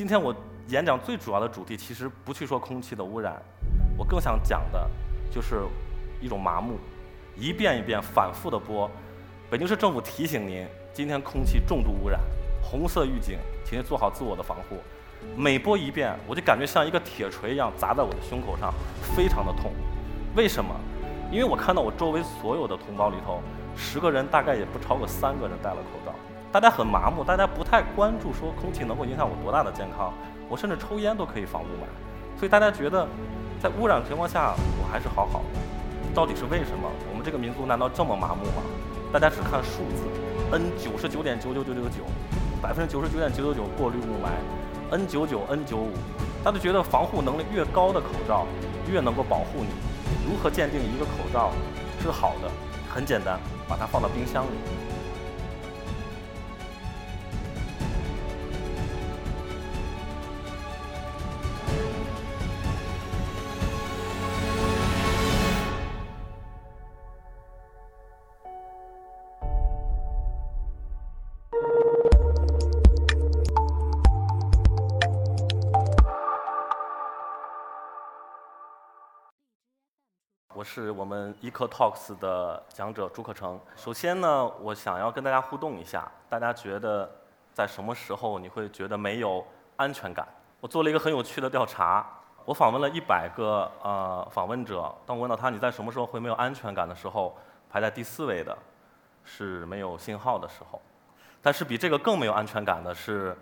今天我演讲最主要的主题其实不去说空气的污染，我更想讲的就是一种麻木，一遍一遍反复的播。北京市政府提醒您，今天空气重度污染，红色预警，请您做好自我的防护。每播一遍，我就感觉像一个铁锤一样砸在我的胸口上，非常的痛。为什么？因为我看到我周围所有的同胞里头，十个人大概也不超过三个人戴了口罩。大家很麻木，大家不太关注说空气能够影响我多大的健康。我甚至抽烟都可以防雾霾，所以大家觉得在污染情况下我还是好好的。到底是为什么？我们这个民族难道这么麻木吗？大家只看数字，N 九十九点九九九九九，百分之九十九点九九九过滤雾霾，N 九九 N 九五，大家觉得防护能力越高的口罩越能够保护你。如何鉴定一个口罩是好的？很简单，把它放到冰箱里。是我们 Eco Talks 的讲者朱克成。首先呢，我想要跟大家互动一下，大家觉得在什么时候你会觉得没有安全感？我做了一个很有趣的调查，我访问了一百个呃访问者，当我问到他你在什么时候会没有安全感的时候，排在第四位的是没有信号的时候，但是比这个更没有安全感的是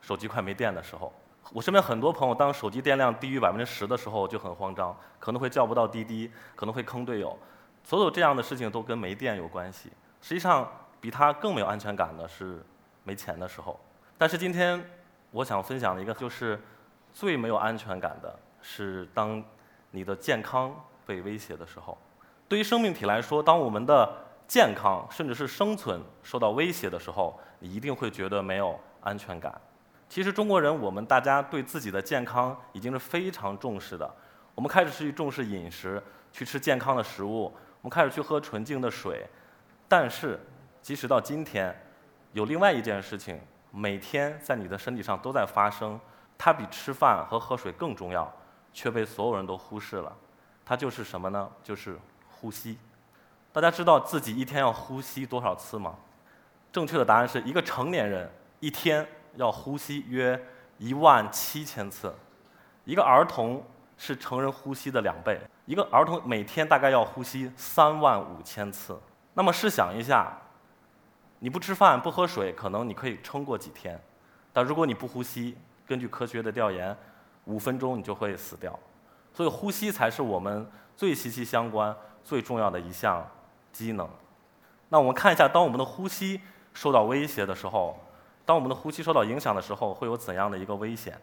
手机快没电的时候。我身边很多朋友，当手机电量低于百分之十的时候就很慌张，可能会叫不到滴滴，可能会坑队友。所有这样的事情都跟没电有关系。实际上，比它更没有安全感的是没钱的时候。但是今天我想分享的一个，就是最没有安全感的是当你的健康被威胁的时候。对于生命体来说，当我们的健康甚至是生存受到威胁的时候，你一定会觉得没有安全感。其实中国人，我们大家对自己的健康已经是非常重视的。我们开始去重视饮食，去吃健康的食物，我们开始去喝纯净的水。但是，即使到今天，有另外一件事情，每天在你的身体上都在发生，它比吃饭和喝水更重要，却被所有人都忽视了。它就是什么呢？就是呼吸。大家知道自己一天要呼吸多少次吗？正确的答案是一个成年人一天。要呼吸约一万七千次，一个儿童是成人呼吸的两倍。一个儿童每天大概要呼吸三万五千次。那么试想一下，你不吃饭不喝水，可能你可以撑过几天；但如果你不呼吸，根据科学的调研，五分钟你就会死掉。所以呼吸才是我们最息息相关、最重要的一项机能。那我们看一下，当我们的呼吸受到威胁的时候。当我们的呼吸受到影响的时候，会有怎样的一个危险？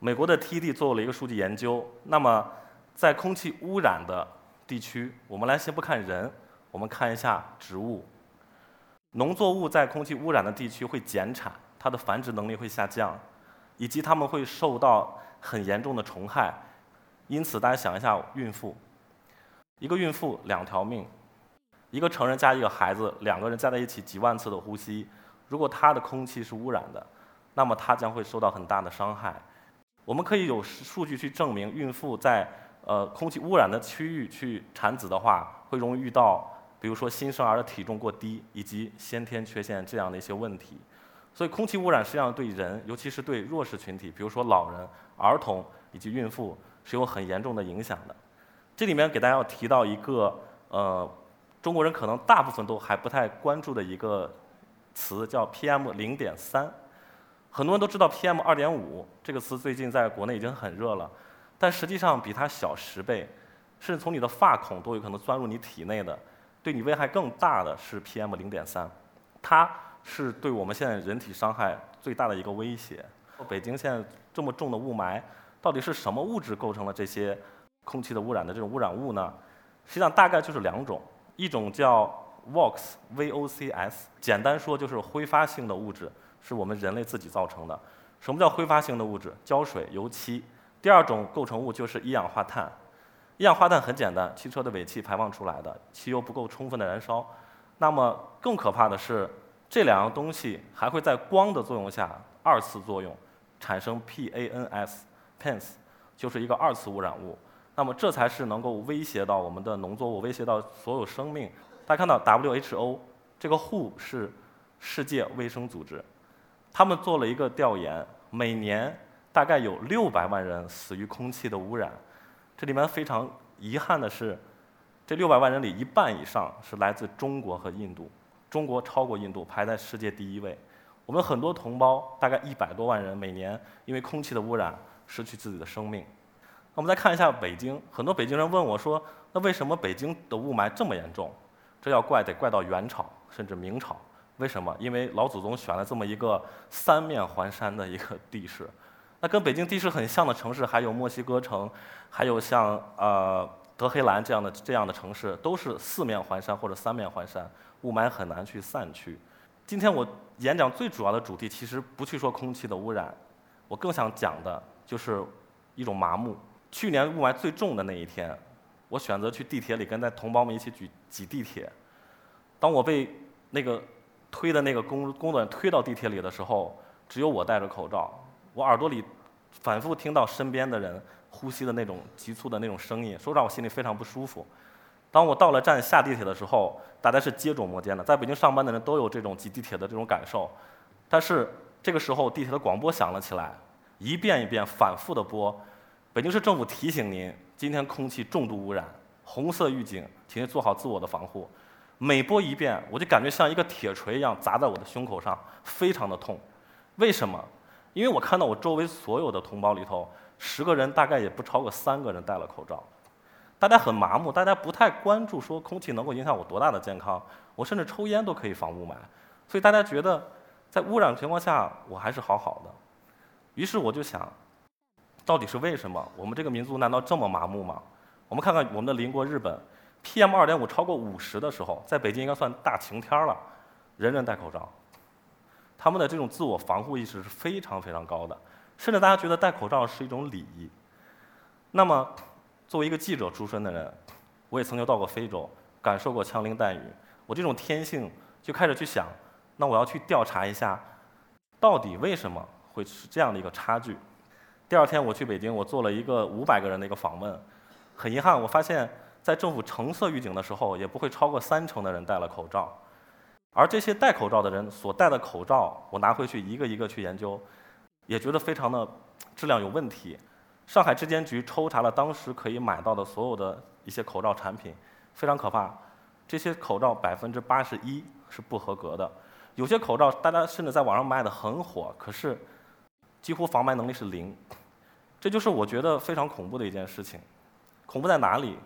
美国的 TD 做了一个数据研究。那么，在空气污染的地区，我们来先不看人，我们看一下植物。农作物在空气污染的地区会减产，它的繁殖能力会下降，以及它们会受到很严重的虫害。因此，大家想一下，孕妇，一个孕妇两条命，一个成人加一个孩子，两个人加在一起几万次的呼吸。如果它的空气是污染的，那么它将会受到很大的伤害。我们可以有数据去证明，孕妇在呃空气污染的区域去产子的话，会容易遇到，比如说新生儿的体重过低以及先天缺陷这样的一些问题。所以，空气污染实际上对人，尤其是对弱势群体，比如说老人、儿童以及孕妇，是有很严重的影响的。这里面给大家要提到一个呃，中国人可能大部分都还不太关注的一个。词叫 PM 零点三，很多人都知道 PM 二点五这个词最近在国内已经很热了，但实际上比它小十倍，甚至从你的发孔都有可能钻入你体内的，对你危害更大的是 PM 零点三，它是对我们现在人体伤害最大的一个威胁。北京现在这么重的雾霾，到底是什么物质构成了这些空气的污染的这种污染物呢？实际上大概就是两种，一种叫。VOC，VOCs，简单说就是挥发性的物质，是我们人类自己造成的。什么叫挥发性的物质？胶水、油漆。第二种构成物就是一氧化碳。一氧化碳很简单，汽车的尾气排放出来的，汽油不够充分的燃烧。那么更可怕的是，这两样东西还会在光的作用下二次作用，产生 PANS，PANS 就是一个二次污染物。那么这才是能够威胁到我们的农作物，威胁到所有生命。大家看到 WHO 这个 WHO 是世界卫生组织，他们做了一个调研，每年大概有六百万人死于空气的污染。这里面非常遗憾的是，这六百万人里一半以上是来自中国和印度，中国超过印度，排在世界第一位。我们很多同胞，大概一百多万人，每年因为空气的污染失去自己的生命。那我们再看一下北京，很多北京人问我说：“那为什么北京的雾霾这么严重？”这要怪得怪到元朝甚至明朝。为什么？因为老祖宗选了这么一个三面环山的一个地势。那跟北京地势很像的城市还有墨西哥城，还有像呃德黑兰这样的这样的城市，都是四面环山或者三面环山，雾霾很难去散去。今天我演讲最主要的主题其实不去说空气的污染，我更想讲的就是一种麻木。去年雾霾最重的那一天，我选择去地铁里跟在同胞们一起举挤地铁。当我被那个推的那个工工作人员推到地铁里的时候，只有我戴着口罩，我耳朵里反复听到身边的人呼吸的那种急促的那种声音，说让我心里非常不舒服。当我到了站下地铁的时候，大家是接踵摩肩的，在北京上班的人都有这种挤地铁的这种感受。但是这个时候，地铁的广播响了起来，一遍一遍反复的播。北京市政府提醒您，今天空气重度污染，红色预警，请您做好自我的防护。每播一遍，我就感觉像一个铁锤一样砸在我的胸口上，非常的痛。为什么？因为我看到我周围所有的同胞里头，十个人大概也不超过三个人戴了口罩。大家很麻木，大家不太关注说空气能够影响我多大的健康。我甚至抽烟都可以防雾霾，所以大家觉得在污染情况下我还是好好的。于是我就想。到底是为什么？我们这个民族难道这么麻木吗？我们看看我们的邻国日本，PM 二点五超过五十的时候，在北京应该算大晴天了，人人戴口罩。他们的这种自我防护意识是非常非常高的，甚至大家觉得戴口罩是一种礼仪。那么，作为一个记者出身的人，我也曾经到过非洲，感受过枪林弹雨。我这种天性就开始去想，那我要去调查一下，到底为什么会是这样的一个差距。第二天我去北京，我做了一个五百个人的一个访问。很遗憾，我发现，在政府橙色预警的时候，也不会超过三成的人戴了口罩。而这些戴口罩的人所戴的口罩，我拿回去一个一个去研究，也觉得非常的质量有问题。上海质监局抽查了当时可以买到的所有的一些口罩产品，非常可怕。这些口罩百分之八十一是不合格的。有些口罩大家甚至在网上卖的很火，可是。几乎防霾能力是零，这就是我觉得非常恐怖的一件事情。恐怖在哪里？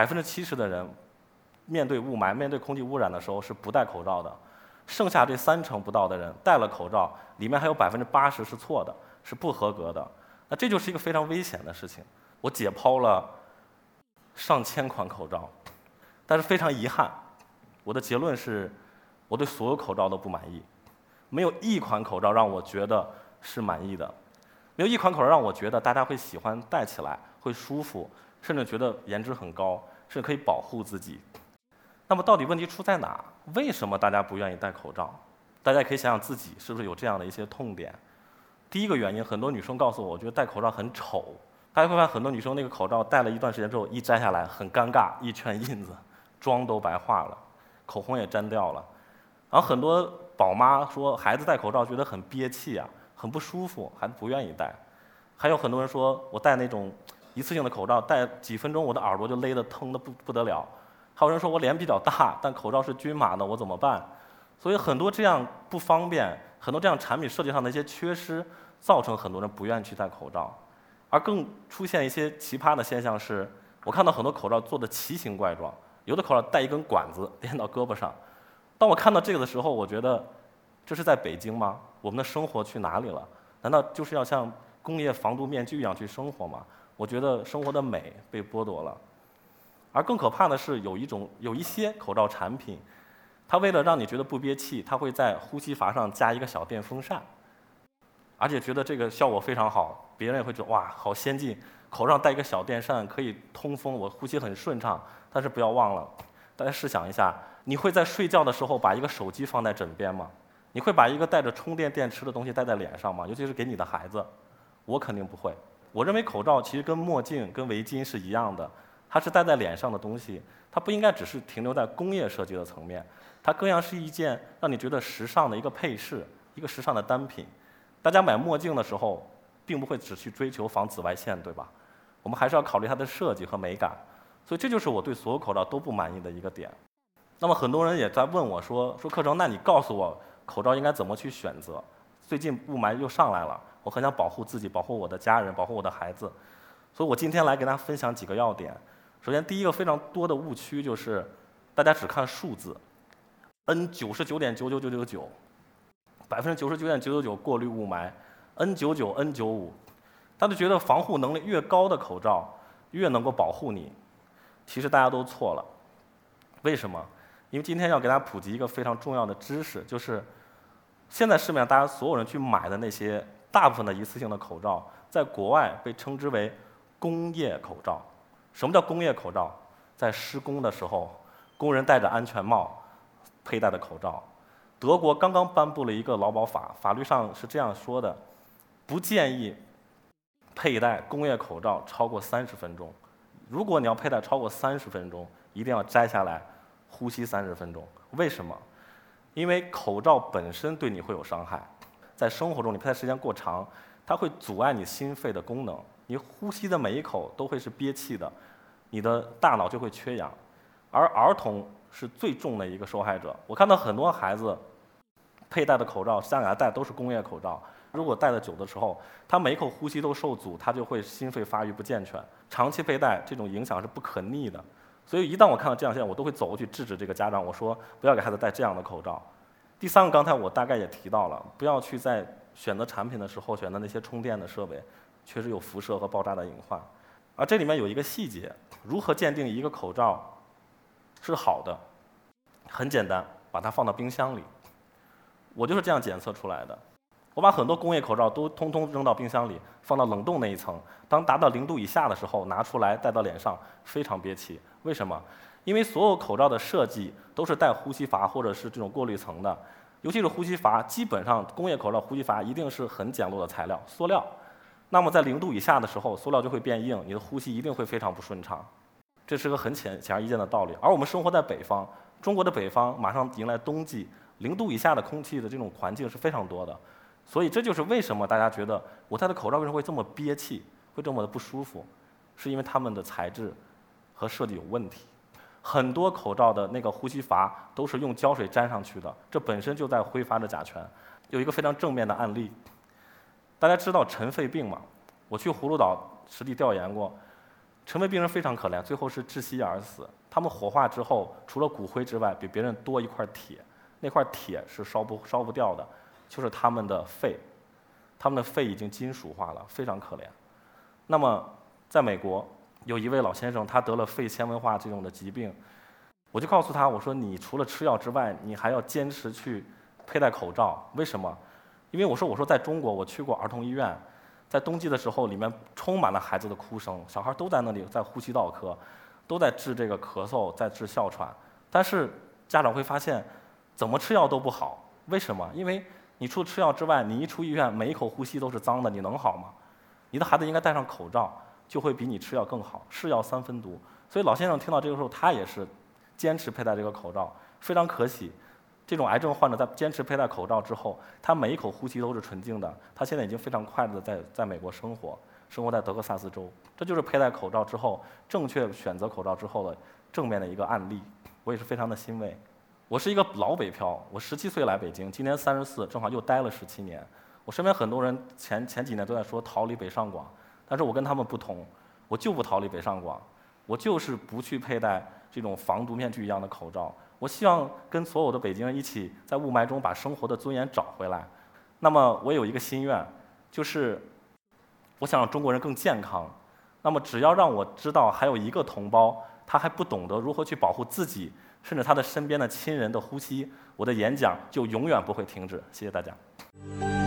百分之七十的人面对雾霾、面对空气污染的时候是不戴口罩的，剩下这三成不到的人戴了口罩，里面还有百分之八十是错的，是不合格的。那这就是一个非常危险的事情。我解剖了上千款口罩，但是非常遗憾，我的结论是，我对所有口罩都不满意，没有一款口罩让我觉得。是满意的，没有一款口罩让我觉得大家会喜欢戴起来会舒服，甚至觉得颜值很高，甚至可以保护自己。那么到底问题出在哪？为什么大家不愿意戴口罩？大家可以想想自己是不是有这样的一些痛点。第一个原因，很多女生告诉我，我觉得戴口罩很丑。大家会发现很多女生那个口罩戴了一段时间之后，一摘下来很尴尬，一圈印子，妆都白化了，口红也粘掉了。然后很多宝妈说，孩子戴口罩觉得很憋气啊。很不舒服，还不愿意戴。还有很多人说我戴那种一次性的口罩，戴几分钟我的耳朵就勒得疼得不不得了。还有人说我脸比较大，但口罩是均码的，我怎么办？所以很多这样不方便，很多这样产品设计上的一些缺失，造成很多人不愿意去戴口罩。而更出现一些奇葩的现象是，我看到很多口罩做的奇形怪状，有的口罩带一根管子连到胳膊上。当我看到这个的时候，我觉得。这是在北京吗？我们的生活去哪里了？难道就是要像工业防毒面具一样去生活吗？我觉得生活的美被剥夺了。而更可怕的是，有一种有一些口罩产品，它为了让你觉得不憋气，它会在呼吸阀上加一个小电风扇，而且觉得这个效果非常好，别人也会觉得哇，好先进，口罩带一个小电扇可以通风，我呼吸很顺畅。但是不要忘了，大家试想一下，你会在睡觉的时候把一个手机放在枕边吗？你会把一个带着充电电池的东西戴在脸上吗？尤其是给你的孩子，我肯定不会。我认为口罩其实跟墨镜、跟围巾是一样的，它是戴在脸上的东西，它不应该只是停留在工业设计的层面，它更像是一件让你觉得时尚的一个配饰，一个时尚的单品。大家买墨镜的时候，并不会只去追求防紫外线，对吧？我们还是要考虑它的设计和美感。所以这就是我对所有口罩都不满意的一个点。那么很多人也在问我说：“说课程，那你告诉我口罩应该怎么去选择？最近雾霾又上来了。”我很想保护自己，保护我的家人，保护我的孩子，所以我今天来给大家分享几个要点。首先，第一个非常多的误区就是，大家只看数字，N 九十九点九九九九九，百分之九十九点九九九过滤雾霾，N 九九 N 九五，他就觉得防护能力越高的口罩越能够保护你。其实大家都错了，为什么？因为今天要给大家普及一个非常重要的知识，就是现在市面上大家所有人去买的那些。大部分的一次性的口罩，在国外被称之为工业口罩。什么叫工业口罩？在施工的时候，工人戴着安全帽佩戴的口罩。德国刚刚颁布了一个劳保法，法律上是这样说的：不建议佩戴工业口罩超过三十分钟。如果你要佩戴超过三十分钟，一定要摘下来呼吸三十分钟。为什么？因为口罩本身对你会有伤害。在生活中，你佩戴时间过长，它会阻碍你心肺的功能，你呼吸的每一口都会是憋气的，你的大脑就会缺氧，而儿童是最重的一个受害者。我看到很多孩子佩戴的口罩，家长戴都是工业口罩，如果戴的久的时候，他每一口呼吸都受阻，他就会心肺发育不健全，长期佩戴这种影响是不可逆的。所以一旦我看到这样现象，我都会走过去制止这个家长，我说不要给孩子戴这样的口罩。第三个，刚才我大概也提到了，不要去在选择产品的时候选择那些充电的设备，确实有辐射和爆炸的隐患。而这里面有一个细节，如何鉴定一个口罩是好的？很简单，把它放到冰箱里。我就是这样检测出来的。我把很多工业口罩都通通扔到冰箱里，放到冷冻那一层。当达到零度以下的时候，拿出来戴到脸上，非常憋气。为什么？因为所有口罩的设计都是带呼吸阀或者是这种过滤层的，尤其是呼吸阀，基本上工业口罩呼吸阀一定是很简陋的材料，塑料。那么在零度以下的时候，塑料就会变硬，你的呼吸一定会非常不顺畅。这是个很显显而易见的道理。而我们生活在北方，中国的北方马上迎来冬季，零度以下的空气的这种环境是非常多的，所以这就是为什么大家觉得我戴的口罩为什么会这么憋气，会这么的不舒服，是因为它们的材质和设计有问题。很多口罩的那个呼吸阀都是用胶水粘上去的，这本身就在挥发着甲醛。有一个非常正面的案例，大家知道尘肺病吗？我去葫芦岛实地调研过，尘肺病人非常可怜，最后是窒息而死。他们火化之后，除了骨灰之外，比别人多一块铁，那块铁是烧不烧不掉的，就是他们的肺，他们的肺已经金属化了，非常可怜。那么在美国。有一位老先生，他得了肺纤维化这种的疾病，我就告诉他，我说你除了吃药之外，你还要坚持去佩戴口罩。为什么？因为我说我说在中国，我去过儿童医院，在冬季的时候，里面充满了孩子的哭声，小孩都在那里在呼吸道科，都在治这个咳嗽，在治哮喘。但是家长会发现，怎么吃药都不好。为什么？因为你除了吃药之外，你一出医院，每一口呼吸都是脏的，你能好吗？你的孩子应该戴上口罩。就会比你吃药更好，是药三分毒。所以老先生听到这个时候，他也是坚持佩戴这个口罩。非常可喜，这种癌症患者在坚持佩戴口罩之后，他每一口呼吸都是纯净的。他现在已经非常快乐的在在美国生活，生活在德克萨斯州。这就是佩戴口罩之后，正确选择口罩之后的正面的一个案例。我也是非常的欣慰。我是一个老北漂，我十七岁来北京，今年三十四，正好又待了十七年。我身边很多人前前几年都在说逃离北上广。但是我跟他们不同，我就不逃离北上广，我就是不去佩戴这种防毒面具一样的口罩。我希望跟所有的北京人一起在雾霾中把生活的尊严找回来。那么我有一个心愿，就是我想让中国人更健康。那么只要让我知道还有一个同胞，他还不懂得如何去保护自己，甚至他的身边的亲人的呼吸，我的演讲就永远不会停止。谢谢大家。